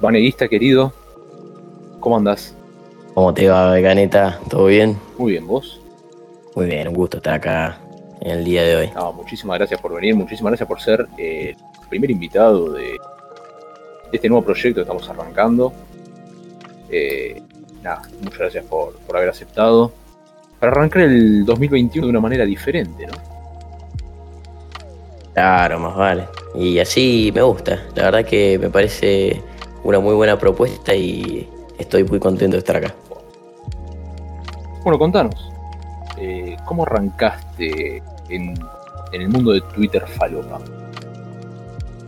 Vaneguista querido, ¿cómo andás? ¿Cómo te va, Veganeta? ¿Todo bien? Muy bien, ¿vos? Muy bien, un gusto estar acá en el día de hoy. muchísimas gracias por venir, muchísimas gracias por ser eh, el primer invitado de este nuevo proyecto que estamos arrancando. Eh, nada, muchas gracias por, por haber aceptado. Para arrancar el 2021 de una manera diferente, ¿no? Claro, más vale. Y así me gusta. La verdad que me parece una muy buena propuesta y estoy muy contento de estar acá. Bueno, contanos, eh, ¿cómo arrancaste en, el mundo de Twitter falopa?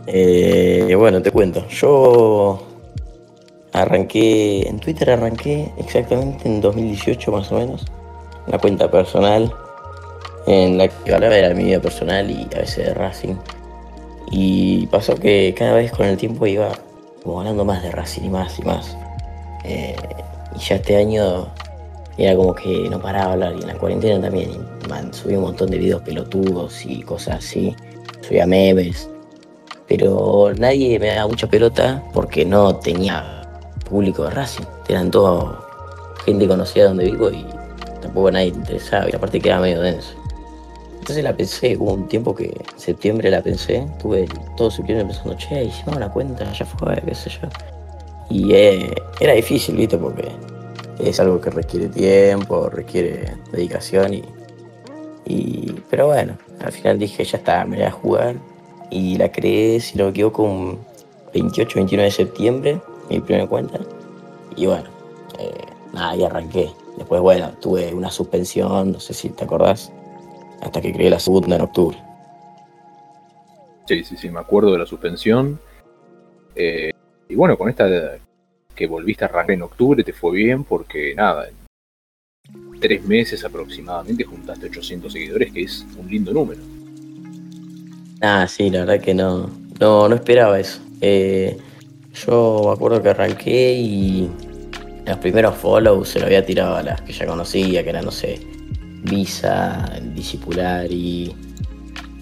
Eh, bueno, te cuento. Yo arranqué, en Twitter arranqué exactamente en 2018 más o menos, una cuenta personal en la que hablaba de mi vida personal y a veces de Racing. Y pasó que cada vez con el tiempo iba como hablando más de Racing y más y más. Eh, y ya este año era como que no paraba de hablar. Y en la cuarentena también subí un montón de videos pelotudos y cosas así. Subía memes. Pero nadie me daba mucha pelota porque no tenía público de Racing. Eran todos gente conocida donde vivo y tampoco nadie interesaba. Y aparte quedaba medio denso. Entonces la pensé, hubo un tiempo que en septiembre la pensé, tuve todo septiembre pensando, che, hicimos una cuenta, ya fue, qué sé yo. Y eh, era difícil, viste, porque es algo que requiere tiempo, requiere dedicación y, y, Pero bueno, al final dije, ya está, me voy a jugar. Y la creé, si no me equivoco, un 28, 29 de septiembre, mi primera cuenta. Y bueno, eh, nada, ahí arranqué. Después, bueno, tuve una suspensión, no sé si te acordás hasta que creé la segunda en octubre. Sí, sí, sí, me acuerdo de la suspensión. Eh, y bueno, con esta que volviste a arrancar en octubre te fue bien porque nada, en tres meses aproximadamente juntaste 800 seguidores, que es un lindo número. Ah, sí, la verdad que no, no, no esperaba eso. Eh, yo me acuerdo que arranqué y los primeros follows se lo había tirado a las que ya conocía, que eran, no sé, Visa, Discipular y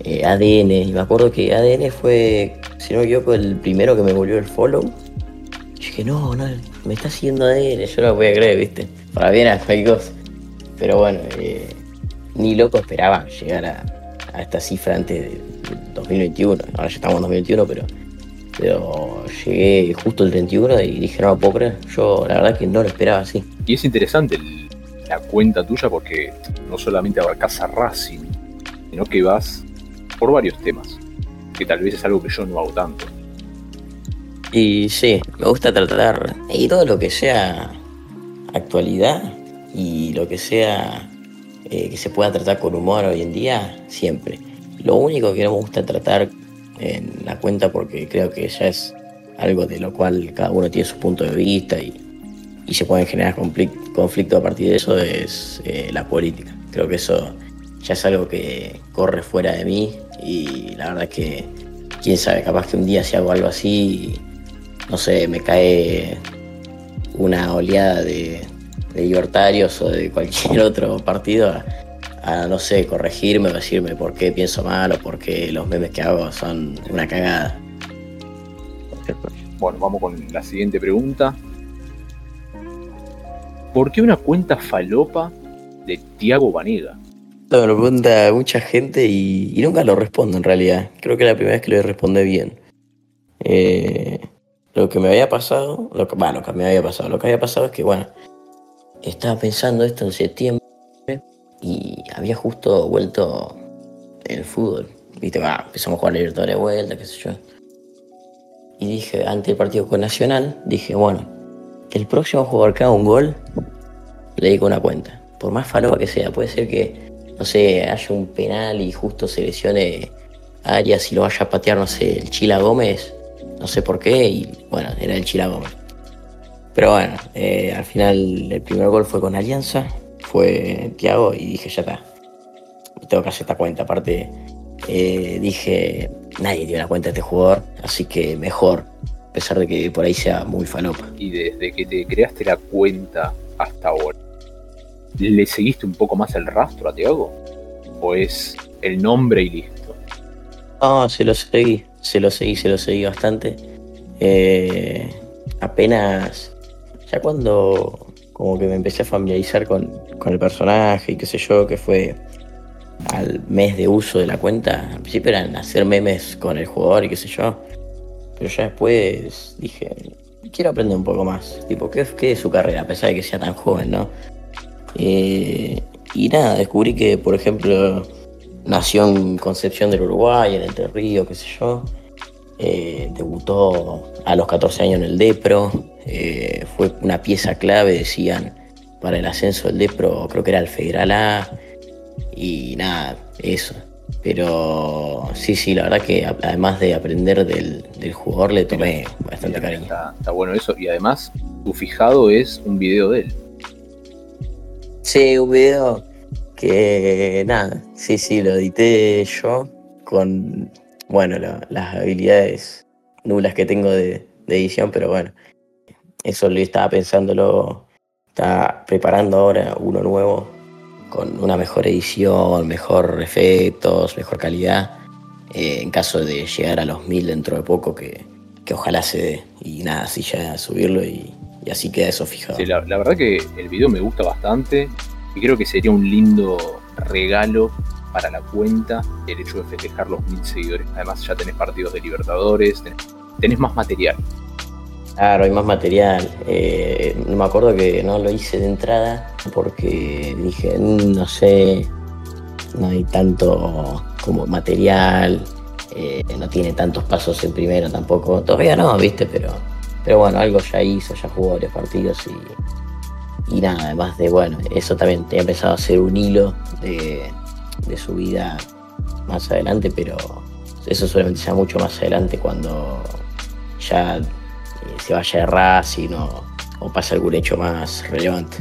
eh, ADN. Y me acuerdo que ADN fue, si no me equivoco, el primero que me volvió el follow. Y dije, no, no, me está siguiendo ADN, yo no lo voy a creer, ¿viste? Para bien a. Pero bueno, eh, ni loco esperaba llegar a, esta cifra antes de 2021. Ahora ya estamos en 2021, pero, pero llegué justo el 31 y dije, no, puedo creer. Yo la verdad que no lo esperaba así. Y es interesante el la cuenta tuya porque no solamente abarcas a Racing, sino que vas por varios temas, que tal vez es algo que yo no hago tanto. Y sí, me gusta tratar, y todo lo que sea actualidad y lo que sea eh, que se pueda tratar con humor hoy en día, siempre. Lo único que no me gusta tratar en la cuenta porque creo que ya es algo de lo cual cada uno tiene su punto de vista y y se pueden generar conflicto a partir de eso es eh, la política. Creo que eso ya es algo que corre fuera de mí y la verdad es que quién sabe, capaz que un día si hago algo así, no sé, me cae una oleada de, libertarios o de cualquier otro partido a, no sé, corregirme o decirme por qué pienso mal o por qué los memes que hago son una cagada. Bueno, vamos con la siguiente pregunta. ¿Por qué una cuenta falopa de Tiago Vanega? lo pregunta mucha gente y, nunca lo respondo en realidad. Creo que la primera vez que lo responde bien. Eh, lo que me había pasado, lo que, bueno, lo que me había pasado, lo que había pasado es que, bueno, estaba pensando esto en septiembre y había justo vuelto el fútbol. Viste, empezamos a jugar Libertadores de vuelta, qué sé yo. Y dije, ante el partido con Nacional, dije, bueno, el próximo jugador que haga un gol, le dedico una cuenta. Por más falopa que sea, puede ser que, no sé, haya un penal y justo se lesione Arias y lo vaya a patear, no sé, el Chila Gómez, no sé por qué, y bueno, era el Chila Gómez. Pero bueno, eh, al final el primer gol fue con Alianza, fue Thiago y dije, ya está, tengo que hacer esta cuenta. Aparte, eh, dije, nadie tiene una cuenta de este jugador, así que mejor a pesar de que por ahí sea muy falopa. Y desde que te creaste la cuenta hasta ahora, ¿le seguiste un poco más el rastro a Tiago? ¿O es el nombre y listo? No, se lo seguí, se lo seguí, se lo seguí bastante. Eh, apenas, ya cuando como que me empecé a familiarizar con, con el personaje y qué sé yo, que fue al mes de uso de la cuenta, al principio eran hacer memes con el jugador y qué sé yo. Pero ya después dije, quiero aprender un poco más. Tipo, ¿qué, qué es su carrera? A pesar de que sea tan joven, ¿no? Eh, y nada, descubrí que, por ejemplo, nació en Concepción del Uruguay, en Entre Ríos, qué sé yo. Eh, debutó a los 14 años en el Depro. Eh, fue una pieza clave, decían, para el ascenso del Depro, creo que era el Federal A. Y nada, eso. Pero sí, sí, la verdad que además de aprender del, jugador le tomé bastante cariño. Está, bueno eso. Y además, tu fijado es un video de él. Sí, un video que nada, sí, sí, lo edité yo con, bueno, las habilidades nulas que tengo de, de edición, pero bueno, eso lo estaba pensándolo, está preparando ahora uno nuevo con una mejor edición, mejor efectos, mejor calidad, eh, en caso de llegar a los mil dentro de poco, que, ojalá se dé. Y nada, así ya subirlo y, así queda eso fijado. La, verdad que el video me gusta bastante y creo que sería un lindo regalo para la cuenta el hecho de festejar los mil seguidores. Además ya tenés partidos de Libertadores, tenés más material. Claro, hay más material. Eh, me acuerdo que no lo hice de entrada porque dije, mm, no sé, no hay tanto como material, eh, no tiene tantos pasos en primero tampoco. Todavía no, viste, pero, pero bueno, algo ya hizo, ya jugó varios partidos y, nada, además de, bueno, eso también he empezado a hacer un hilo de, de su vida más adelante, pero eso solamente sea mucho más adelante cuando ya se vaya de Racing o, o pase algún hecho más relevante.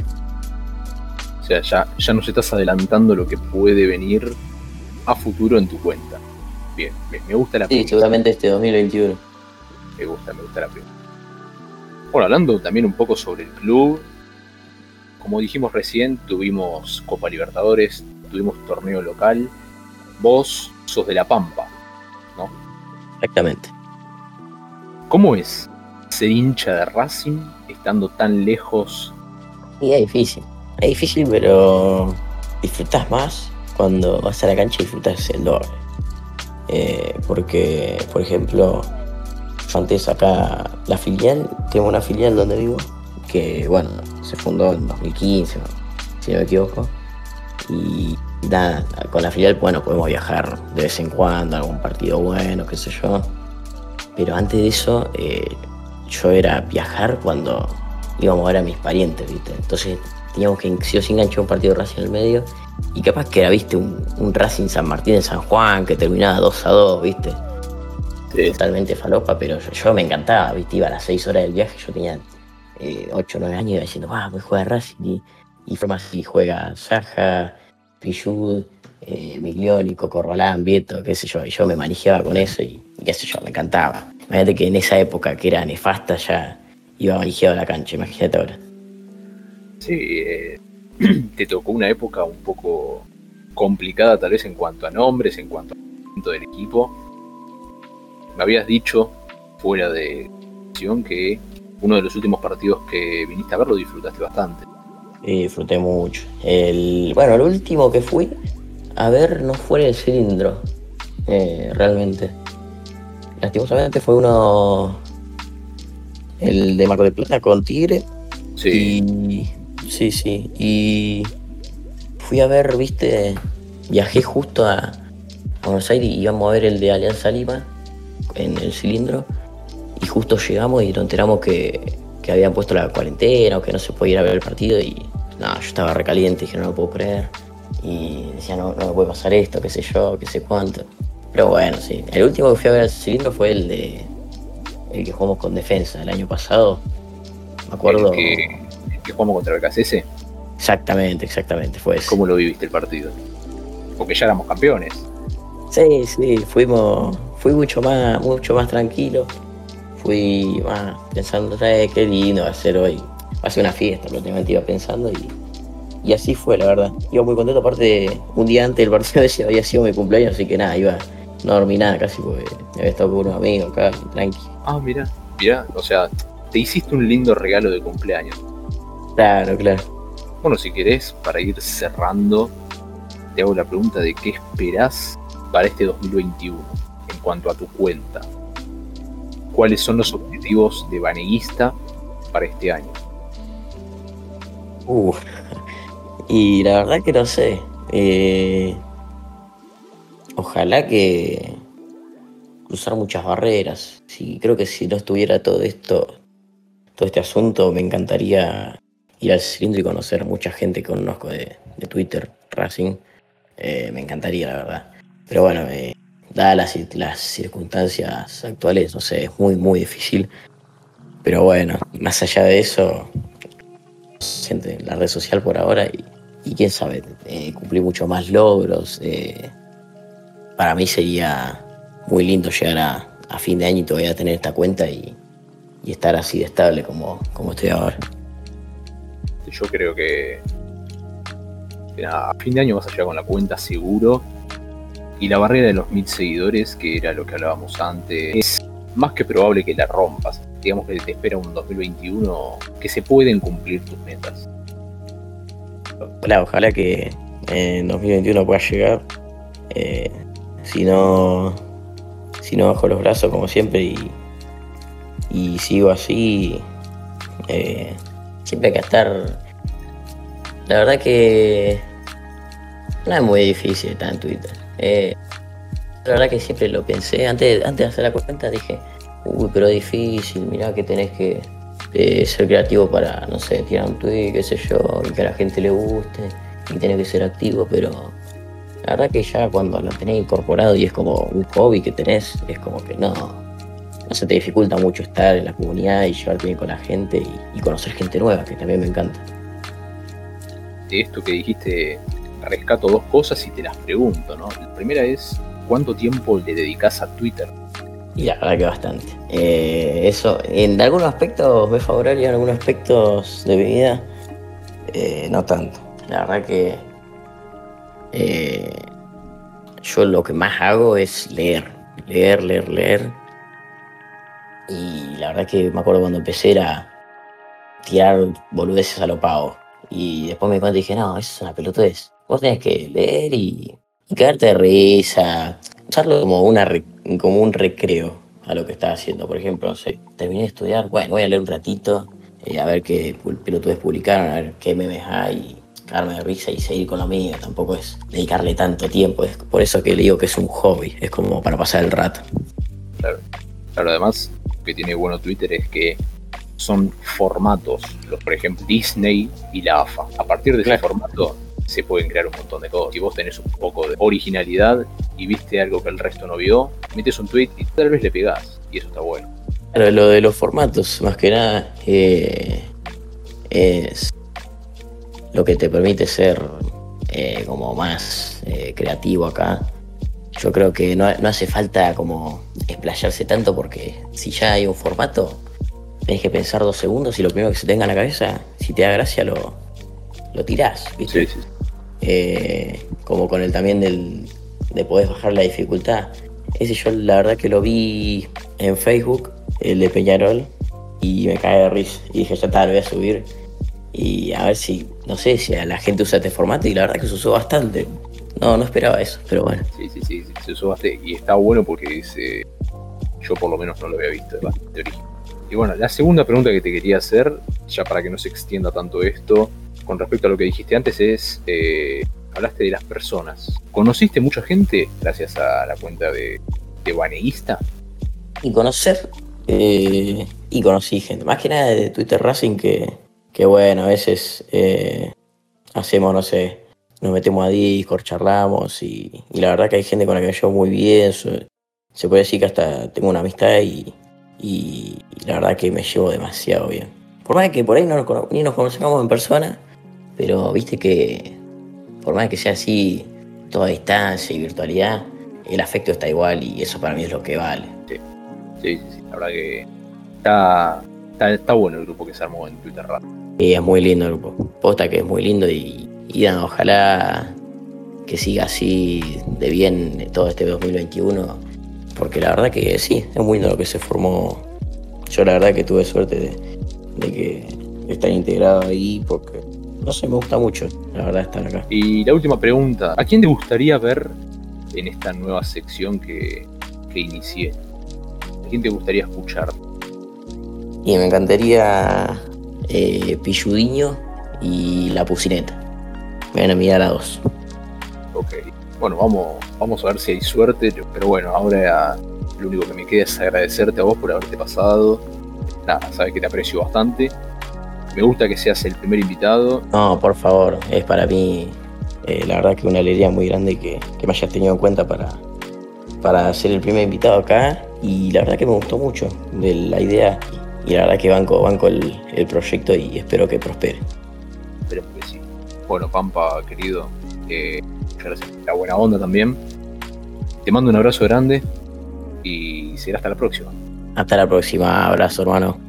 O sea, ya, ya nos estás adelantando lo que puede venir a futuro en tu cuenta. Bien, me gusta la Sí, seguramente este 2021. Me gusta, me gusta la primera. Bueno, hablando también un poco sobre el club, como dijimos recién, tuvimos Copa Libertadores, tuvimos torneo local. Vos sos de La Pampa, ¿no? Exactamente. ¿Cómo es ser hincha de Racing estando tan lejos? Y es difícil, es difícil, pero disfrutas más cuando vas a la cancha y disfrutas el doble. Eh, porque, por ejemplo, antes acá, la filial, tengo una filial donde vivo, que bueno, se fundó en 2015, si no me equivoco. Y nada, con la filial, bueno, podemos viajar de vez en cuando, algún partido bueno, qué sé yo. Pero antes de eso, eh, yo era viajar cuando íbamos a ver a mis parientes, ¿viste? Entonces teníamos que sí o sí enganchar un partido de Racing en el medio y capaz que era, ¿viste? Un, Racing San Martín en San Juan que terminaba 2 a 2, ¿viste? Totalmente falopa, pero yo, me encantaba, ¿viste? Iba a las 6 horas del viaje, yo tenía 8 o 9 años y iba diciendo, ah, pues juega Racing y, y forma así, juega Saja, Pichud, eh, Miglioli, Coco Rolán, Vieto, qué sé yo, y yo me manejaba con eso y, y qué sé yo, me encantaba. Imagínate que en esa época que era nefasta ya iba manejado a la cancha, imagínate ahora. Sí, eh, te tocó una época un poco complicada tal vez en cuanto a nombres, en cuanto al del equipo. Me habías dicho fuera de que uno de los últimos partidos que viniste a ver lo disfrutaste bastante. Sí, disfruté mucho. El, bueno, el último que fui a ver no fue el cilindro, eh, realmente. Lastimosamente fue uno. El de Marco de Plata con Tigre. Sí. sí, sí. Y fui a ver, viste, viajé justo a, Buenos Aires y íbamos a ver el de Alianza Lima en el cilindro. Y justo llegamos y nos enteramos que, que habían puesto la cuarentena o que no se podía ir a ver el partido. Y no, yo estaba recaliente, dije, no lo puedo creer. Y decía, no, no me puede pasar esto, qué sé yo, qué sé cuánto. Pero bueno, sí. El último que fui a ver al cilindro fue el de. El que jugamos con defensa el año pasado. Me acuerdo. ¿El que, jugamos contra el KCS? Exactamente, exactamente, fue ese. ¿Cómo lo viviste el partido? Porque ya éramos campeones. Sí, sí, fuimos. Fui mucho más, mucho más tranquilo. Fui más pensando, ¿sabes qué lindo va a ser hoy? Va a ser una fiesta, prácticamente iba pensando y y así fue, la verdad. Iba muy contento, aparte, un día antes del partido ese había sido mi cumpleaños, así que nada, iba, no dormí nada casi porque había estado con unos amigos acá, tranqui. Ah, mira, mira, o sea, te hiciste un lindo regalo de cumpleaños. Claro, claro. Bueno, si querés, para ir cerrando, te hago la pregunta de qué esperás para este 2021 en cuanto a tu cuenta. ¿Cuáles son los objetivos de Baneguista para este año? Uh, y la verdad que no sé. Eh, ojalá que cruzar muchas barreras. Sí, creo que si no estuviera todo esto, todo este asunto, me encantaría ir al cilindro y conocer mucha gente que conozco de, Twitter, Racing. Eh, me encantaría, la verdad. Pero bueno, eh, dadas las, circunstancias actuales, no sé, es muy, muy difícil. Pero bueno, más allá de eso, gente en la red social por ahora y, quién sabe, eh, cumplir mucho más logros. Eh, para mí sería muy lindo llegar a, fin de año y todavía tener esta cuenta y, estar así de estable como, como estoy ahora. Yo creo que, a fin de año vas a llegar con la cuenta seguro y la barrera de los mil seguidores, que era lo que hablábamos antes, es más que probable que la rompas digamos que te espera un 2021 que se pueden cumplir tus metas. ojalá que en 2021 pueda llegar. Eh, si no, si no bajo los brazos como siempre y, y sigo así, eh, siempre hay que estar. La verdad que no es muy difícil estar en Twitter. Eh, la verdad que siempre lo pensé. Antes, antes de hacer la cuenta dije, uy, pero difícil, mirá que tenés que eh, ser creativo para, no sé, tirar un tweet, qué sé yo, y que a la gente le guste, y tenés que ser activo, pero la verdad que ya cuando lo tenés incorporado y es como un hobby que tenés, es como que no, no se te dificulta mucho estar en la comunidad y llevarte bien con la gente y, conocer gente nueva, que también me encanta. De esto que dijiste, rescato dos cosas y te las pregunto, ¿no? La primera es, ¿cuánto tiempo le dedicas a Twitter? Y la verdad que bastante. Eh, eso, en algunos aspectos me favorable y en algunos aspectos de mi vida eh, no tanto. La verdad que eh, yo lo que más hago es leer, leer, leer, leer. Y la verdad que me acuerdo cuando empecé era tirar boludeces a lo pavo. Y después me di cuenta y dije, no, eso es una pelotudez. Vos tenés que leer y, y de risa, usarlo como, un recreo a lo que estaba haciendo. Por ejemplo, no terminé de estudiar, bueno, voy a leer un ratito, eh, a ver qué pelotudes publicaron, a ver qué memes hay, cagarme de risa y seguir con lo mío. Tampoco es dedicarle tanto tiempo. Es por eso que le digo que es un hobby, es como para pasar el rato. Claro, claro además, lo que tiene bueno Twitter es que son formatos, los, por ejemplo, Disney y la AFA. A partir de ese formato se pueden crear un montón de cosas. Si vos tenés un poco de originalidad y viste algo que el resto no vio, metes un tweet y tal vez le pegás. Y eso está bueno. Pero lo de los formatos, más que nada, eh, es lo que te permite ser eh, como más eh, creativo acá. Yo creo que no, hace falta como explayarse tanto porque si ya hay un formato, tenés que pensar dos segundos y lo primero que se tenga en la cabeza, si te da gracia, lo, lo tirás, ¿viste? Sí, sí. Eh, como con el también del, de poder bajar la dificultad. Ese yo la verdad que lo vi en Facebook, el de Peñarol, y me cae de risa. Y dije, ya está, lo voy a subir. Y a ver si, no sé, si a la gente usa este formato y la verdad que se usó bastante. No, no esperaba eso, pero bueno. Sí, sí, sí, se usó bastante. Y está bueno porque dice, yo por lo menos no lo había visto, de origen. Y bueno, la segunda pregunta que te quería hacer, ya para que no se extienda tanto esto, con respecto a lo que dijiste antes es, eh, hablaste de las personas. ¿Conociste mucha gente gracias a la cuenta de, de Baneísta? Y conocer, eh, y conocí gente, más que nada de Twitter Racing que, que bueno, a veces eh, hacemos, no sé, nos metemos a Discord, charlamos y, la verdad que hay gente con la que me llevo muy bien, se puede decir que hasta tengo una amistad y, y, la verdad que me llevo demasiado bien. Por más que por ahí no ni nos conocemos en persona, pero viste que, por más que sea así, toda distancia y virtualidad, el afecto está igual y eso para mí es lo que vale. Sí, sí, sí, la verdad que está, está, bueno el grupo que se armó en Twitter Rap. Sí, es muy lindo el grupo. Posta que es muy lindo y, y ojalá que siga así de bien todo este 2021, porque la verdad que sí, es muy lindo lo que se formó yo la verdad que tuve suerte de, de que estar integrado ahí porque, no sé, me gusta mucho, la verdad, estar acá. Y la última pregunta, ¿a quién te gustaría ver en esta nueva sección que, que inicié? ¿A quién te gustaría escuchar? Y me encantaría eh, Pilludiño y La Pucineta. Me van a mirar a dos. Ok. Bueno, vamos, vamos a ver si hay suerte, pero bueno, ahora lo único que me queda es agradecerte a vos por haberte pasado. Nada, sabes que te aprecio bastante. Me gusta que seas el primer invitado. No, por favor, es para mí eh, la verdad que una alegría muy grande que, que, me hayas tenido en cuenta para, para ser el primer invitado acá y la verdad que me gustó mucho de la idea y la verdad que banco, banco el, el proyecto y espero que prospere. Esperemos que sí. Bueno, Pampa, querido, eh, gracias por la buena onda también. Te mando un abrazo grande y será hasta la próxima. Hasta la próxima, abrazo hermano.